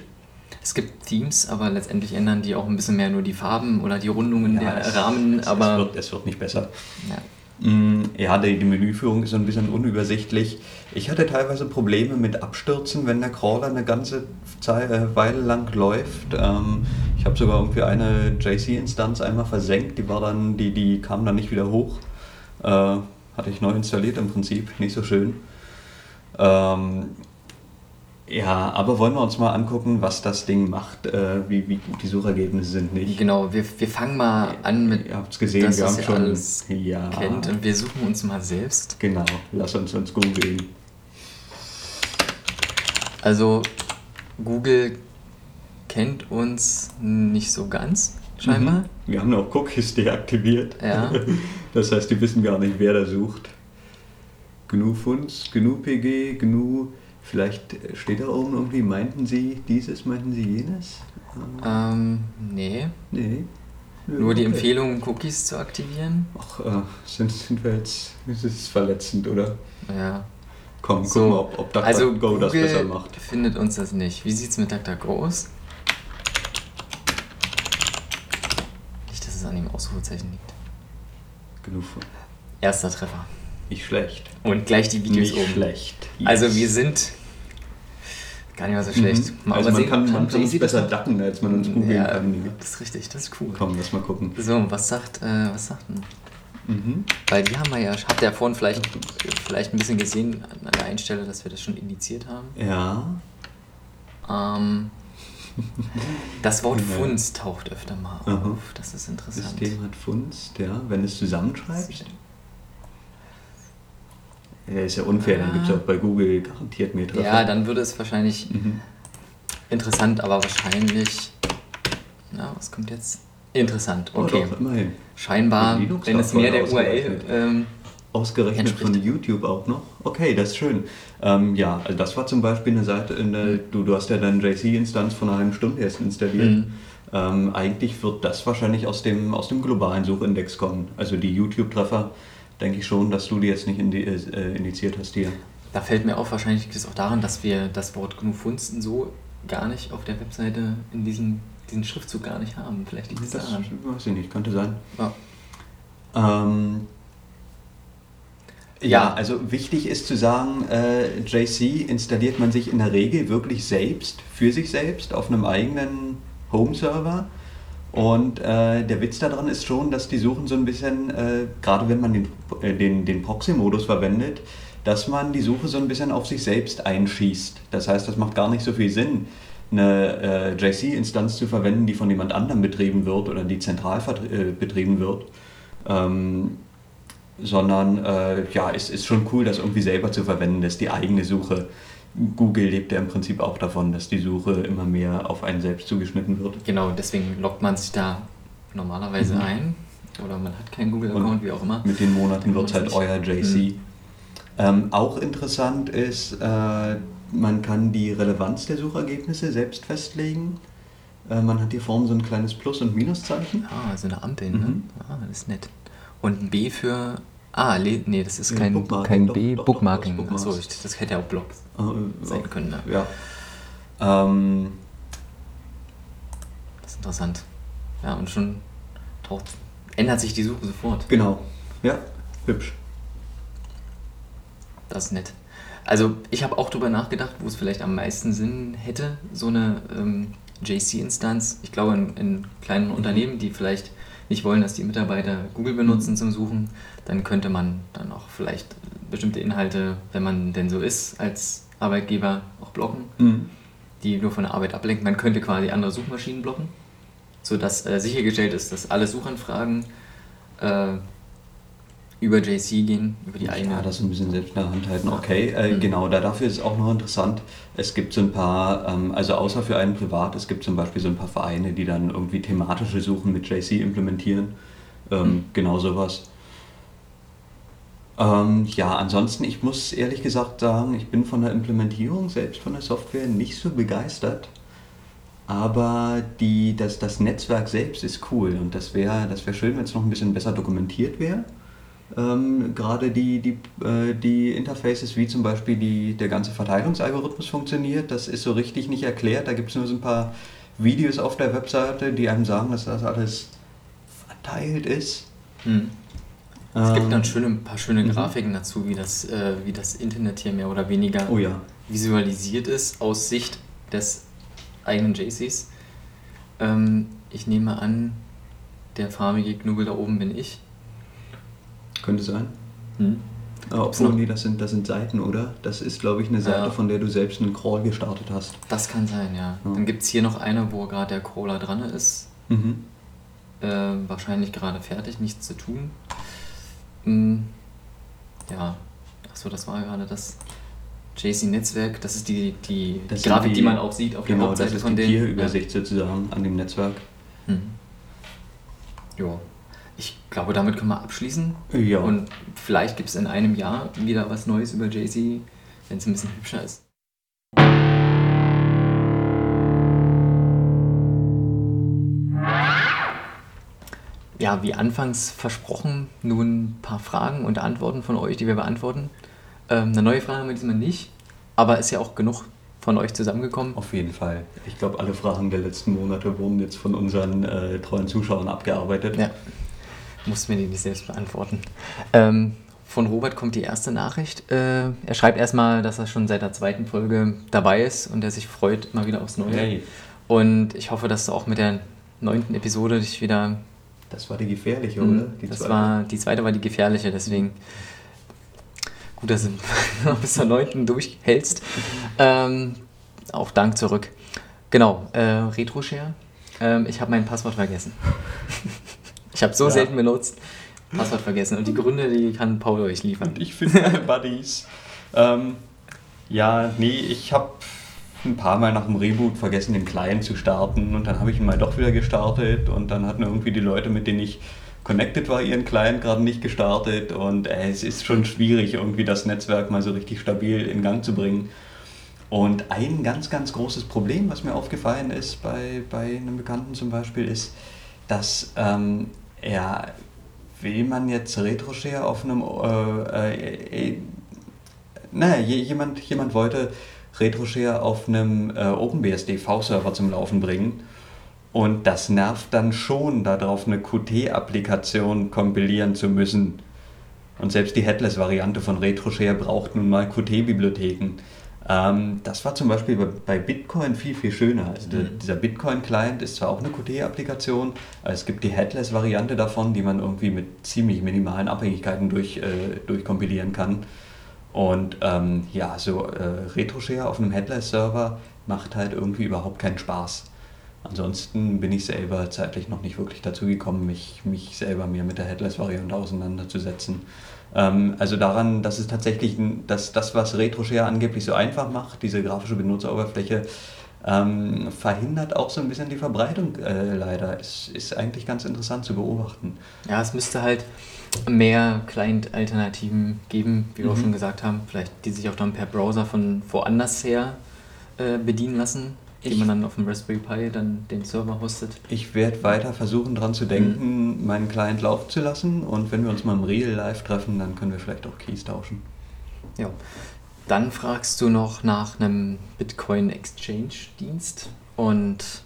Es gibt Themes, aber letztendlich ändern die auch ein bisschen mehr nur die Farben oder die Rundungen der
es,
Rahmen.
es,
aber
es, wird, es wird nicht besser.
ja.
Mm, Ja, die, die Menüführung ist so ein bisschen unübersichtlich. Ich hatte teilweise Probleme mit Abstürzen, wenn der Crawler eine ganze Zeit, äh, Weile lang läuft. Ähm, ich habe sogar irgendwie eine JC-Instanz einmal versenkt, die war dann, die, die kam dann nicht wieder hoch. Äh, hatte ich neu installiert im Prinzip, nicht so schön. Ähm, ja, aber wollen wir uns mal angucken, was das Ding macht, äh, wie, wie gut die Suchergebnisse sind nicht.
Genau, wir, wir fangen mal an mit
Ihr habt's gesehen,
das,
wir haben
ihr
schon-
alles
ja.
kennt und wir suchen uns mal selbst.
Genau, lass uns uns googeln.
Also Google kennt uns nicht so ganz, scheinbar.
Mhm. Wir haben auch Cookies deaktiviert.
Ja.
Das heißt, die wissen gar nicht, wer da sucht. GNU Funds, GNU PG, GNU. Vielleicht steht da oben irgendwie, meinten Sie dieses, meinten Sie jenes?
Ähm, nee.
Nee.
Nur die
okay.
Empfehlung, Cookies zu aktivieren.
Ach, äh, sind, sind wir jetzt. Ist verletzend, oder?
Ja.
Komm,
So,
gucken wir, ob, ob DuckDuckGo
also
das besser macht.
findet uns das nicht. Wie sieht's mit DuckDuckGo aus? Nicht, dass es an dem Ausrufezeichen liegt.
Genug von.
Erster Treffer.
Nicht schlecht.
Und gleich die Videos
Nicht
oben.
schlecht.
Also
Yes.
wir sind gar nicht mal so schlecht.
Mhm. Also man kann, man kann uns besser ducken, als man uns googeln
ja,
kann.
Das ist richtig, das ist cool.
Komm, lass mal gucken.
So, was sagt, äh, was sagt denn?
Mhm.
Weil die haben wir ja, habt ihr ja vorhin vielleicht, vielleicht ein bisschen gesehen an der Einstelle, dass wir das schon indiziert haben.
Ja.
Ähm, das Wort
Ja.
Funst taucht öfter mal auf.
Aha.
Das ist interessant.
System hat Funst, ja. Wenn du es zusammenschreibst. Ja, ist ja unfair, dann gibt es auch bei Google garantiert mehr Treffer.
Ja, dann würde es wahrscheinlich
Mhm.
interessant, aber wahrscheinlich. Na, was kommt jetzt? Interessant,
Oh,
okay.
doch, immerhin.
Scheinbar, wenn es mehr der URL.
Ausgerechnet.
Entspricht.
von YouTube auch noch. Okay, das ist schön. Ähm, ja, also das war zum Beispiel eine Seite, in der, du, du hast ja deine JC-Instanz von einer halben Stunde erst installiert.
Mhm.
Ähm, eigentlich wird das wahrscheinlich aus dem, aus dem globalen Suchindex kommen. Also die YouTube-Treffer, denke ich schon, dass du die jetzt nicht indi äh, indiziert hast hier.
da fällt mir auf, wahrscheinlich liegt es auch daran, dass wir das Wort GNU Funsten so gar nicht auf der Webseite in diesem diesen Schriftzug gar nicht haben. Vielleicht liegt es
Das
daran.
weiß ich nicht, könnte sein.
Ja.
Ähm, ja, also wichtig ist zu sagen, äh, JC installiert man sich in der Regel wirklich selbst, für sich selbst, auf einem eigenen Home-Server. Und äh, der Witz daran ist schon, dass die Suchen so ein bisschen, äh, gerade wenn man den, äh, den, den Proxy-Modus verwendet, dass man die Suche so ein bisschen auf sich selbst einschießt. Das heißt, das macht gar nicht so viel Sinn, eine äh, JC-Instanz zu verwenden, die von jemand anderem betrieben wird oder die zentral äh, betrieben wird. Ähm, sondern äh, ja, es ist schon cool, das irgendwie selber zu verwenden, das ist die eigene Suche. Google lebt ja im Prinzip auch davon, dass die Suche immer mehr auf einen selbst zugeschnitten wird.
Genau, deswegen loggt man sich da normalerweise
Mhm.
ein. Oder man hat keinen Google-Account, wie auch immer.
Mit den Monaten wird es halt euer JC. Ähm, auch interessant ist, äh, man kann die Relevanz der Suchergebnisse selbst festlegen. Äh, man hat hier vorne so ein kleines Plus- und Minuszeichen.
Ah, so eine Ampel, ne?
Mhm.
Ah, das ist nett. Und ein B für. Ah, nee, das ist kein,
Bookmarking,
kein
doch,
B,
doch, doch,
Bookmarking.
Bookmarks.
Achso, das hätte ja auch Blogs
Äh,
sein können. Ne?
Ja. Ähm,
Das ist interessant. Ja, und schon taucht, ändert sich die Suche sofort.
genau. Ja, hübsch.
Das ist nett. Also, ich habe auch drüber nachgedacht, wo es vielleicht am meisten Sinn hätte, so eine ähm, JC-Instanz. Ich glaube, in, in kleinen Unternehmen, die vielleicht nicht wollen, dass die Mitarbeiter Google benutzen zum Suchen, dann könnte man dann auch vielleicht bestimmte Inhalte, wenn man denn so ist, als Arbeitgeber auch blocken,
Mhm.
die nur von der Arbeit ablenken. Man könnte quasi andere Suchmaschinen blocken, sodass äh, sichergestellt ist, dass alle Suchanfragen äh, über JC gehen, über die eigene.
Ja, das ein bisschen selbst in der Hand halten. Okay, äh,
Mhm.
genau, da dafür ist es auch noch interessant. Es gibt so ein paar, ähm, also außer für einen privat, es gibt zum Beispiel so ein paar Vereine, die dann irgendwie thematische Suchen mit JC implementieren. Ähm,
Mhm.
Genau sowas. Ähm, ja, ansonsten, ich muss ehrlich gesagt sagen, ich bin von der Implementierung selbst von der Software nicht so begeistert. Aber die, das, das Netzwerk selbst ist cool und das wäre das wär schön, wenn es noch ein bisschen besser dokumentiert wäre. Ähm, Gerade die, die, äh, die Interfaces, wie zum Beispiel die, der ganze Verteilungsalgorithmus funktioniert, das ist so richtig nicht erklärt. Da gibt es nur so ein paar Videos auf der Webseite, die einem sagen, dass das alles verteilt ist.
Mhm. Es gibt
Ähm,
dann schöne, ein paar schöne
mhm.
Grafiken dazu, wie das, äh, wie das Internet hier mehr oder weniger
Oh ja.
visualisiert ist aus Sicht des eigenen JCs. Ähm, ich nehme an, der farbige Knubbel da oben bin ich.
Könnte sein.
Hm.
Obwohl,
noch-
nee, das sind, das sind Seiten, oder? Das ist, glaube ich, eine Seite,
Ja.
von der du selbst einen Crawl gestartet hast.
Das kann sein, ja.
Ja.
Dann gibt es hier noch eine, wo gerade der Crawler dran ist.
Mhm.
Äh, wahrscheinlich gerade fertig, nichts zu tun. Hm. Ja, achso, das war gerade das JC-Netzwerk. Das ist die, die,
Das
die Grafik, die,
die-
man auch sieht auf der
Genau, das
Hauptseite
ist
von
die
denen.
Tierübersicht sozusagen an dem Netzwerk.
Ja. Hm. Jo. Ich glaube, damit können wir abschließen.
Ja.
Und vielleicht gibt es in einem Jahr wieder was Neues über JC, wenn es ein bisschen hübscher ist. Ja, wie anfangs versprochen, nun ein paar Fragen und Antworten von euch, die wir beantworten. Ähm, eine neue Frage haben wir diesmal nicht, aber ist ja auch genug von euch zusammengekommen.
Auf jeden Fall. Ich glaube, alle Fragen der letzten Monate wurden jetzt von unseren äh, treuen Zuschauern abgearbeitet.
Ja, mussten wir die nicht selbst beantworten. Ähm, von Robert kommt die erste Nachricht. Äh, er schreibt erstmal, dass er schon seit der zweiten Folge dabei ist und er sich freut mal wieder aufs Neue.
Hey,
Und ich hoffe, dass du auch mit der neunten Episode dich wieder.
das war die gefährliche,
Mhm,
oder? Die
das
zweite.
war die zweite war die gefährliche, deswegen gut, dass du bis zur neunten durchhältst. Ähm, auch Dank zurück. Genau, äh, RetroShare. Ähm, ich habe mein Passwort vergessen. ich habe so
Ja.
selten benutzt. Passwort vergessen. Und die Gründe, die kann Paul euch liefern.
Und ich finde meine Buddies. ähm, ja, nee, ich habe ein paar Mal nach dem Reboot vergessen, den Client zu starten und dann habe ich ihn mal doch wieder gestartet und dann hatten irgendwie die Leute, mit denen ich connected war, ihren Client gerade nicht gestartet und äh, es ist schon schwierig, irgendwie das Netzwerk mal so richtig stabil in Gang zu bringen. Und ein ganz, ganz großes Problem, was mir aufgefallen ist bei, bei einem Bekannten zum Beispiel, ist, dass ähm, er, will man jetzt RetroShare auf einem, äh, äh, äh, naja, je- jemand, jemand wollte RetroShare auf einem äh, OpenBSD-V-Server zum Laufen bringen. Und das nervt dann schon, darauf eine Qt-Applikation kompilieren zu müssen. Und selbst die Headless-Variante von RetroShare braucht nun mal Qt-Bibliotheken. Ähm, das war zum Beispiel bei, Bitcoin viel, viel schöner. Also der, dieser Bitcoin-Client ist zwar auch eine Qt-Applikation, aber es gibt die Headless-Variante davon, die man irgendwie mit ziemlich minimalen Abhängigkeiten durch, äh, durchkompilieren kann. Und ähm, ja, so äh, RetroShare auf einem Headless-Server macht halt irgendwie überhaupt keinen Spaß. Ansonsten bin ich selber zeitlich noch nicht wirklich dazu gekommen, mich, mich selber mir mit der Headless-Variante auseinanderzusetzen. Ähm, also daran, dass es tatsächlich, dass das, was RetroShare angeblich so einfach macht, diese grafische Benutzeroberfläche, ähm, verhindert auch so ein bisschen die Verbreitung äh, leider. Es ist eigentlich ganz interessant zu beobachten.
Ja, es müsste halt mehr Client-Alternativen geben, wie wir auch
Mhm.
schon gesagt haben. Vielleicht die sich auch dann per Browser von woanders her äh, bedienen lassen, die
Ich-
man dann auf dem Raspberry Pi dann den Server hostet.
Ich werde weiter versuchen, daran zu denken, meinen Client laufen zu lassen. Und wenn wir uns mal im Real Life treffen, dann können wir vielleicht auch Keys tauschen.
Ja. Dann fragst du noch nach einem Bitcoin Exchange Dienst und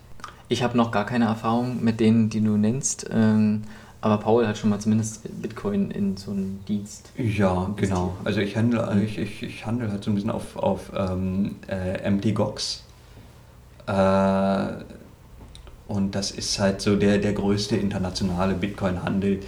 ich habe noch gar keine Erfahrung mit denen, die du nennst. Ähm, aber Paul hat schon mal zumindest Bitcoin in so einem Dienst.
Ja, genau. Also ich handle, ich, ich, ich handle halt so ein bisschen auf, auf ähm, äh, MTGOX. Äh, und das ist halt so der, der größte internationale Bitcoin-Handel.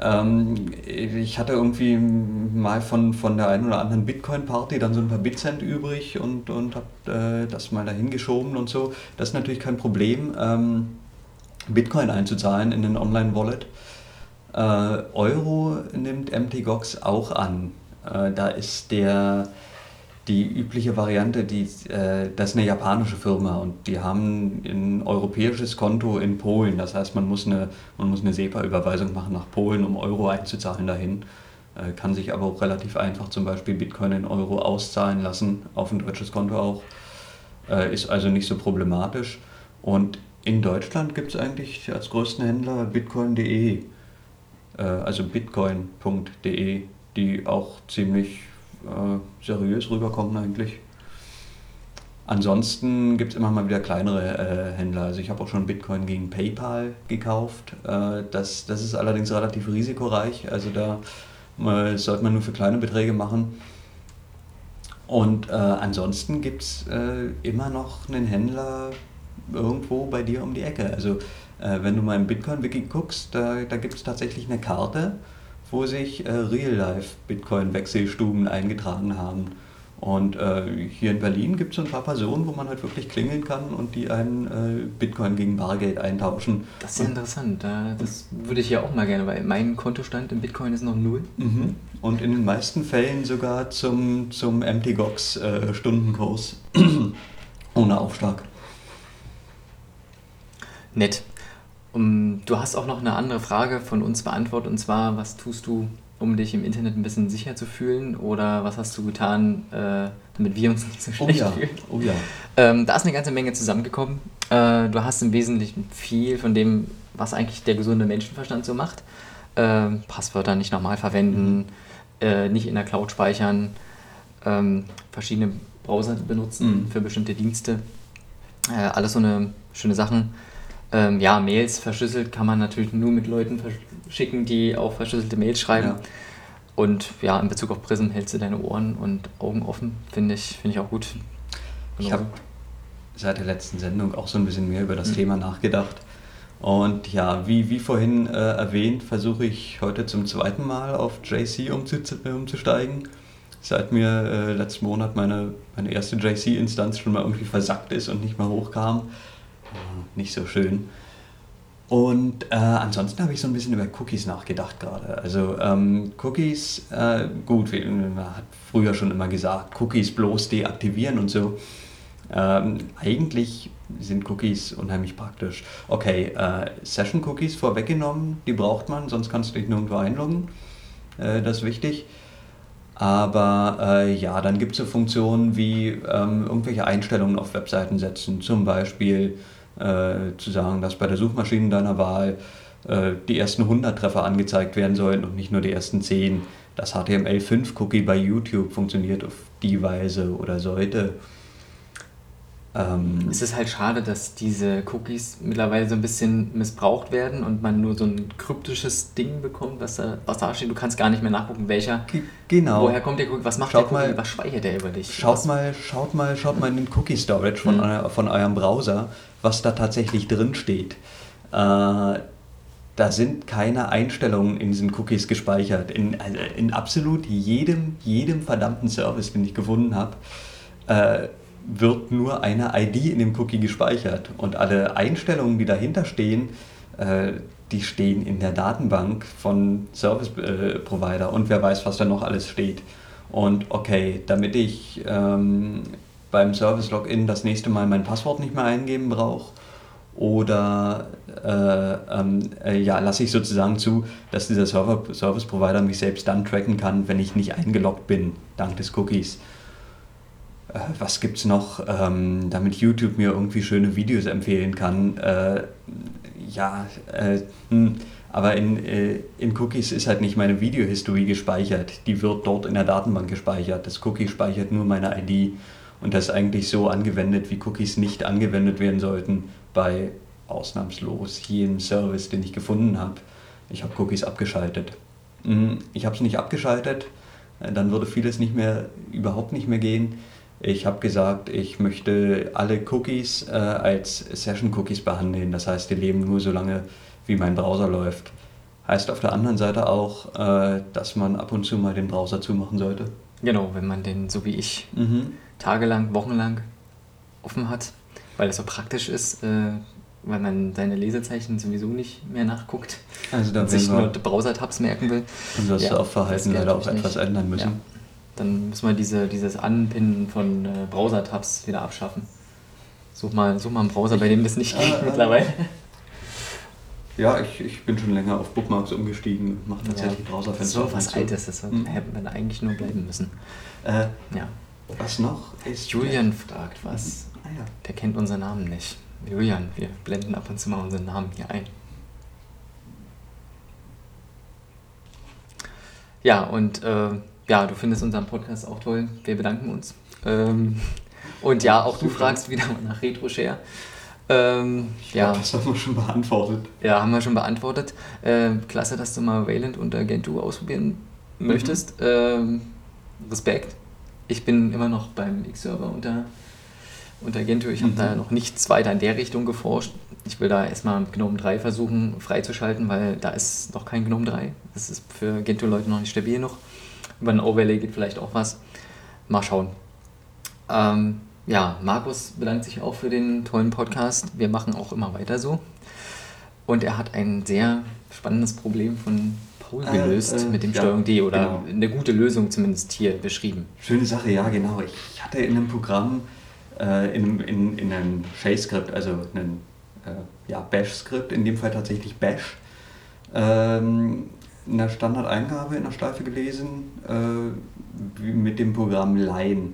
Ähm, ich hatte irgendwie mal von, von der einen oder anderen Bitcoin-Party dann so ein paar Bitcent übrig und, und habe äh, das mal dahin geschoben und so. Das ist natürlich kein Problem, ähm, Bitcoin einzuzahlen in den Online-Wallet. Äh, Euro nimmt MTGOX auch an. Da ist der, die übliche Variante, die, äh, das ist eine japanische Firma und die haben ein europäisches Konto in Polen. Das heißt, man muss eine, eine SEPA-Überweisung machen nach Polen, um Euro einzuzahlen dahin. Äh, kann sich aber auch relativ einfach zum Beispiel Bitcoin in Euro auszahlen lassen, auf ein deutsches Konto auch. Äh, ist also nicht so problematisch. Und in Deutschland gibt es eigentlich als größten Händler bitcoin.de, äh, also bitcoin.de, die auch ziemlich äh, seriös rüberkommen eigentlich. Ansonsten gibt es immer mal wieder kleinere äh, Händler. Also ich habe auch schon Bitcoin gegen PayPal gekauft. Äh, das, das ist allerdings relativ risikoreich. Also da äh, sollte man nur für kleine Beträge machen. Und äh, ansonsten gibt es immer noch einen Händler irgendwo bei dir um die Ecke. Also wenn du mal im Bitcoin-Wiki guckst, da, da gibt es tatsächlich eine Karte, wo sich äh, Real-Life-Bitcoin-Wechselstuben eingetragen haben. Und äh, hier in Berlin gibt es so ein paar Personen, wo man halt wirklich klingeln kann und die einen äh, Bitcoin gegen Bargeld eintauschen.
Das ist ja interessant. Da- Das würde ich ja auch mal gerne, weil mein Kontostand in Bitcoin ist noch null.
Mhm. Und in den meisten Fällen sogar zum, zum MTGOX-Stundenkurs ohne Aufschlag.
Nett. Um, du hast auch noch eine andere Frage von uns beantwortet und zwar, was tust du, um dich im Internet ein bisschen sicher zu fühlen oder was hast du getan, äh, damit wir uns nicht so
Oh
schlecht
ja,
fühlen?
oh ja.
Ähm, da ist eine ganze Menge zusammengekommen. Äh, du hast im Wesentlichen viel von dem, was eigentlich der gesunde Menschenverstand so macht. Ähm, Passwörter nicht nochmal verwenden, äh, nicht in der Cloud speichern, ähm, verschiedene Browser benutzen
Mhm.
für bestimmte Dienste. Äh, alles so eine schöne Sachen. Ähm, ja, Mails verschlüsselt kann man natürlich nur mit Leuten verschicken, die auch verschlüsselte Mails schreiben.
Ja.
Und ja, in Bezug auf Prism hältst du deine Ohren und Augen offen, finde ich, finde ich auch gut.
Ich
Genauso.
habe seit der letzten Sendung auch so ein bisschen mehr über das
Mhm.
Thema nachgedacht. Und ja, wie, wie vorhin äh, erwähnt, versuche ich heute zum zweiten Mal auf JC umzu äh, umzusteigen. Seit mir äh, letzten Monat meine, meine erste JC-Instanz schon mal irgendwie versackt ist und nicht mehr hochkam. Nicht so schön. Und äh, ansonsten habe ich so ein bisschen über Cookies nachgedacht gerade. Also ähm, Cookies, äh, gut, man hat früher schon immer gesagt, Cookies bloß deaktivieren und so. Ähm, eigentlich sind Cookies unheimlich praktisch. Okay, äh, Session-Cookies vorweggenommen, die braucht man, sonst kannst du dich nirgendwo einloggen. Äh, das ist wichtig. Aber äh, ja, dann gibt es so Funktionen wie ähm, irgendwelche Einstellungen auf Webseiten setzen. Zum Beispiel äh, zu sagen, dass bei der Suchmaschine deiner Wahl äh, die ersten 100 Treffer angezeigt werden sollen und nicht nur die ersten 10. Das HTML5-Cookie bei YouTube funktioniert auf die Weise oder sollte. Ähm,
Es ist halt schade, dass diese Cookies mittlerweile so ein bisschen missbraucht werden und man nur so ein kryptisches Ding bekommt, was da, was da steht. Du kannst gar nicht mehr nachgucken, welcher.
ge- genau.
Woher kommt der Cookie? Was macht
Schaut
der Cookie?
mal-
was speichert der über dich?
Schaut
was,
mal, schaut mal, schaut mal in den Cookie Storage von,
Mhm.
euer, von eurem Browser, was da tatsächlich drin steht. Äh, da sind keine Einstellungen in diesen Cookies gespeichert. In, also in absolut jedem, jedem verdammten Service, den ich gefunden habe, äh, wird nur eine ID in dem Cookie gespeichert. Und alle Einstellungen, die dahinter stehen, äh, die stehen in der Datenbank von Service-Provider und wer weiß, was da noch alles steht. Und okay, damit ich ähm, beim Service-Login das nächste Mal mein Passwort nicht mehr eingeben brauche, oder äh, ähm, äh, ja, lasse ich sozusagen zu, dass dieser Server, Service Provider mich selbst dann tracken kann, wenn ich nicht eingeloggt bin, dank des Cookies. Äh, was gibt's noch, ähm, damit YouTube mir irgendwie schöne Videos empfehlen kann? Äh, ja, äh, hm, aber in, äh, in Cookies ist halt nicht meine Videohistorie gespeichert. Die wird dort in der Datenbank gespeichert. Das Cookie speichert nur meine ID. Und das ist eigentlich so angewendet, wie Cookies nicht angewendet werden sollten bei ausnahmslos jedem Service, den ich gefunden habe. Ich habe Cookies abgeschaltet. Mm, Ich habe es nicht abgeschaltet, äh, dann würde vieles nicht mehr, überhaupt nicht mehr gehen. Ich habe gesagt, ich möchte alle Cookies äh, als Session-Cookies behandeln. Das heißt, die leben nur so lange, wie mein Browser läuft. Heißt auf der anderen Seite auch, äh, dass man ab und zu mal den Browser zumachen sollte.
Genau, wenn man den, so wie ich,
Mhm.
tagelang, wochenlang offen hat, weil es so praktisch ist, äh, weil man seine Lesezeichen sowieso nicht mehr nachguckt
Also
und sich nur Browser-Tabs merken will. Ja,
Surfverhalten
das geht
leider auch etwas
nicht.
ändern müssen.
Ja. Dann müssen wir diese, dieses Anpinnen von äh, Browser-Tabs wieder abschaffen. Such mal, such mal einen Browser, bei dem das nicht geht
Äh,
mittlerweile.
Ja, ich, ich bin schon länger auf Bookmarks umgestiegen und mache tatsächlich
Das ist
Browserfenster
so was. Altes, das hätte man eigentlich nur bleiben müssen.
Äh,
Ja.
was noch ist.
Julian fragt was.
Ah, ja.
Der kennt unseren Namen nicht. Julian, wir blenden ab und zu mal unseren Namen hier ein. Ja, und äh, ja, du findest unseren Podcast auch toll. Wir bedanken uns. Ähm, und ja, auch du fragst wieder mal nach RetroShare. Ähm, ja,
Das haben wir schon beantwortet.
ja, haben wir schon beantwortet. Ähm, klasse, dass du mal Wayland und Gentoo ausprobieren möchtest. Ähm, Respekt. Ich bin immer noch beim X-Server unter, unter Gentoo. Ich habe
Mhm.
da noch nichts weiter in der Richtung geforscht. Ich will da erstmal GNOME 3 versuchen freizuschalten, weil da ist noch kein GNOME 3. Das ist für Gentoo-Leute noch nicht stabil genug. Über ein Overlay geht vielleicht auch was. Mal schauen. Ähm, ja, Markus bedankt sich auch für den tollen Podcast. Wir machen auch immer weiter so. Und er hat ein sehr spannendes Problem von Paul
Äh,
gelöst
äh,
mit dem
ja,
Steuerung D oder
genau.
eine gute Lösung zumindest hier beschrieben.
Schöne Sache, ja, genau. Ich hatte in einem Programm, äh, in, einem- in, in einem Shell-Skript, also einem äh, ja, Bash-Skript, in dem Fall tatsächlich Bash, ähm, eine Standardeingabe in der Schleife gelesen äh, mit dem Programm Line.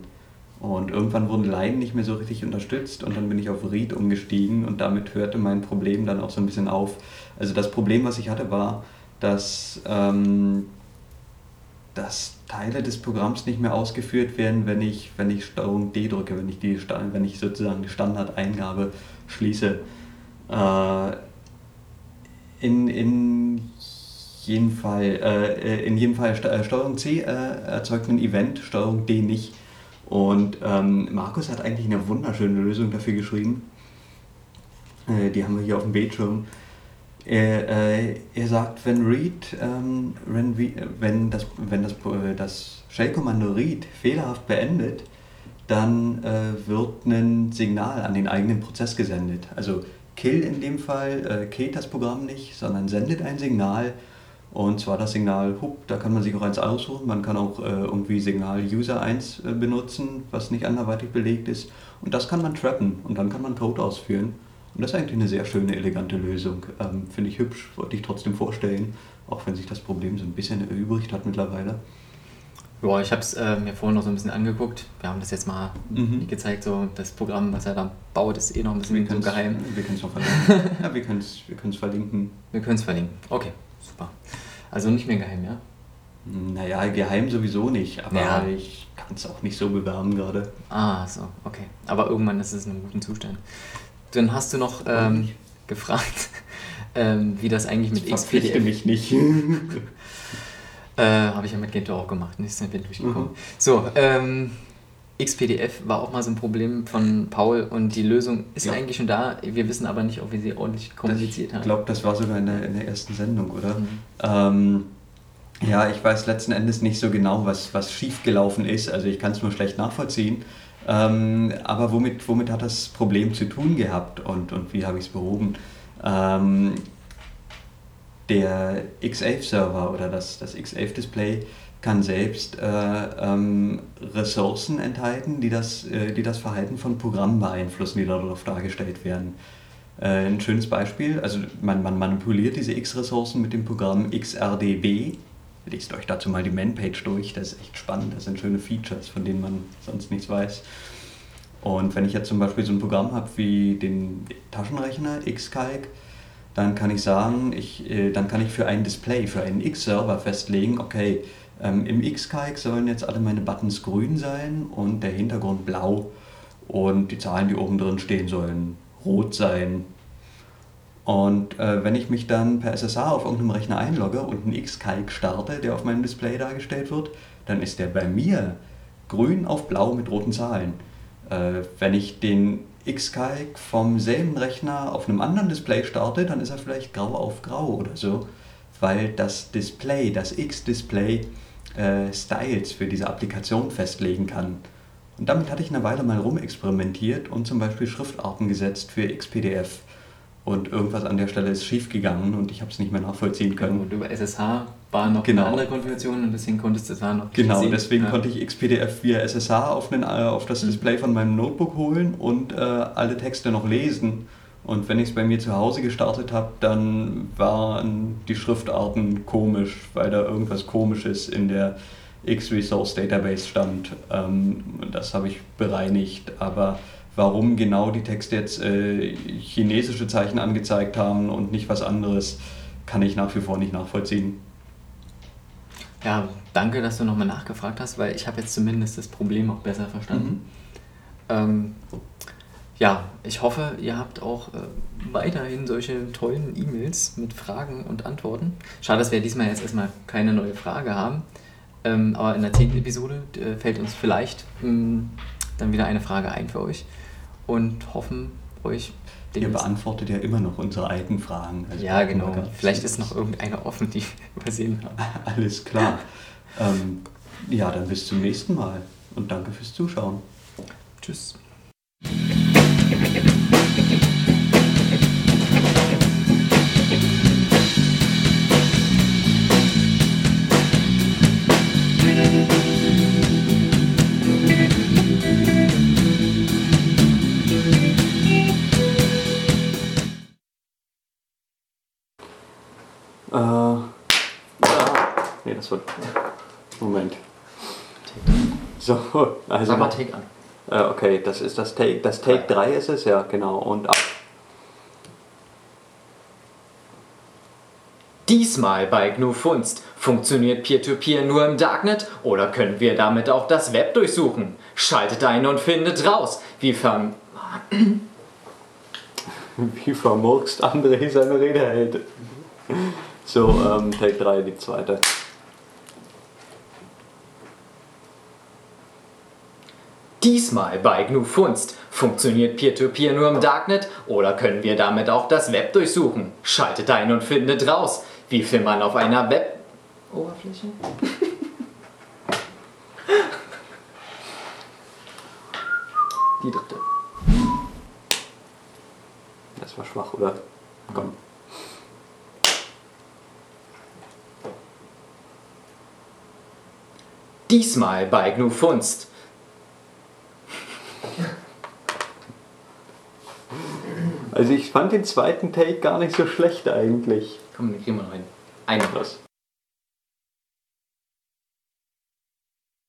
Und irgendwann wurden Line nicht mehr so richtig unterstützt und dann bin ich auf Read umgestiegen und damit hörte mein Problem dann auch so ein bisschen auf. Also das Problem, was ich hatte, war, dass ähm, dass Teile des Programms nicht mehr ausgeführt werden, wenn ich, wenn ich Steuerung D drücke, wenn ich, die, wenn ich sozusagen die Standardeingabe schließe. Äh, in, in jeden Fall, äh, in jedem Fall äh, Steuerung C äh, erzeugt ein Event, Steuerung D nicht. Und ähm, Markus hat eigentlich eine wunderschöne Lösung dafür geschrieben. Äh, die haben wir hier auf dem Bildschirm. Er, äh, er sagt, wenn read, ähm, wenn, wenn, das, wenn das, äh, das Shell-Kommando read fehlerhaft beendet, dann äh, wird ein Signal an den eigenen Prozess gesendet. Also kill in dem Fall äh, killt das Programm nicht, sondern sendet ein Signal und zwar das Signal Hub, da kann man sich auch eins aussuchen. Man kann auch äh, irgendwie Signal User 1 äh, benutzen, was nicht anderweitig belegt ist. Und das kann man trappen und dann kann man Code ausführen. Und das ist eigentlich eine sehr schöne, elegante Lösung. Ähm, Finde ich hübsch, wollte ich trotzdem vorstellen, auch wenn sich das Problem so ein bisschen erübrigt hat mittlerweile.
Ja, ich habe es äh, mir vorhin noch so ein bisschen angeguckt. Wir haben das jetzt mal mhm. gezeigt, so das Programm, was er da baut, ist eh noch ein bisschen so geheim.
Wir können es noch verlinken. ja, wir können es wir verlinken.
Wir können es verlinken. Okay, super. Also nicht mehr geheim, ja?
Naja, geheim sowieso nicht, aber ja. ich kann es auch nicht so bewerben gerade.
Ah, so, okay. Aber irgendwann ist es in einem guten Zustand. Dann hast du noch ähm, gefragt, ähm, wie das eigentlich mit
das XPDF... mich nicht.
äh, Habe ich ja mit Gento auch gemacht, nicht sind wir durchgekommen. Mhm. So, ähm, XPDF war auch mal so ein Problem von Paul und die Lösung ist ja. eigentlich schon da. Wir wissen aber nicht, ob wir sie ordentlich kommuniziert haben.
Ich glaube, das war sogar in der, in der ersten Sendung, oder? Mhm. Ähm, ja, ich weiß letzten Endes nicht so genau, was, was schiefgelaufen ist. Also ich kann es nur schlecht nachvollziehen. Ähm, aber womit, womit hat das Problem zu tun gehabt und, und wie habe ich es behoben? Ähm, der X11-Server oder das, das X11-Display kann selbst äh, ähm, Ressourcen enthalten, die das, äh, die das Verhalten von Programmen beeinflussen, die darauf dargestellt werden. Äh, ein schönes Beispiel, also man, man manipuliert diese X-Ressourcen mit dem Programm XRDB, lest euch dazu mal die Man-Page durch, das ist echt spannend, das sind schöne Features, von denen man sonst nichts weiß. Und wenn ich jetzt zum Beispiel so ein Programm habe wie den Taschenrechner Xcalc, dann kann ich sagen, ich, äh, dann kann ich für ein Display, für einen X-Server festlegen, okay, ähm, im Xcalc sollen jetzt alle meine Buttons grün sein und der Hintergrund blau und die Zahlen, die oben drin stehen, sollen rot sein und äh, wenn ich mich dann per SSH auf irgendeinem Rechner einlogge und einen Xcalc starte, der auf meinem Display dargestellt wird, dann ist der bei mir grün auf blau mit roten Zahlen. Äh, wenn ich den Xcalc vom selben Rechner auf einem anderen Display starte, dann ist er vielleicht grau auf grau oder so, weil das Display, das X-Display, äh, Styles für diese Applikation festlegen kann. Und damit hatte ich eine Weile mal rumexperimentiert und zum Beispiel Schriftarten gesetzt für XPDF und irgendwas an der Stelle ist schiefgegangen und ich habe es nicht mehr nachvollziehen können.
Und über SSH war noch genau. eine andere Konfiguration und deswegen konntest du es da noch
Genau, sehen. deswegen ja. konnte ich XPDF via SSH auf, den, äh, auf das mhm. Display von meinem Notebook holen und äh, alle Texte noch lesen. Und wenn ich es bei mir zu Hause gestartet habe, dann waren die Schriftarten komisch, weil da irgendwas Komisches in der X-Resource Database stand. Ähm, das habe ich bereinigt, aber warum genau die Texte jetzt äh, chinesische Zeichen angezeigt haben und nicht was anderes, kann ich nach wie vor nicht nachvollziehen.
Ja, danke, dass du nochmal nachgefragt hast, weil ich habe jetzt zumindest das Problem auch besser verstanden. Mhm. Ähm, ja, ich hoffe, ihr habt auch äh, weiterhin solche tollen E-Mails mit Fragen und Antworten. Schade, dass wir diesmal jetzt erstmal keine neue Frage haben. Ähm, aber in der zehnten Episode äh, fällt uns vielleicht mh, hm, dann wieder eine Frage ein für euch und hoffen euch.
Ihr beantwortet ja immer noch unsere alten Fragen.
Also ja, genau. Vielleicht ist noch irgendeine offen, die wir übersehen haben.
Alles klar. ähm, ja, dann bis zum nächsten Mal und danke fürs Zuschauen.
Tschüss.
Moment. So, also.
Sag mal Take an.
Äh, okay, das ist das Take. Das Take 3 ist es, ja, genau. Und ab.
Diesmal bei GNU Funst. Funktioniert Peer-to-Peer nur im Darknet oder können wir damit auch das Web durchsuchen? Schaltet ein und findet raus, wie ver...
Wie vermurkst André seine Rede hält. So, ähm, Take 3, die zweite.
Diesmal bei GNU Funst. Funktioniert Peer-to-Peer nur im Darknet oder können wir damit auch das Web durchsuchen? Schaltet ein und findet raus, wie viel man auf einer Web-Oberfläche? Die dritte.
Das war schwach, oder? Komm.
Diesmal bei GNU Funst.
Also ich fand den zweiten Take gar nicht so schlecht eigentlich.
Komm, den kriegen wir noch hin. Eine.
Was?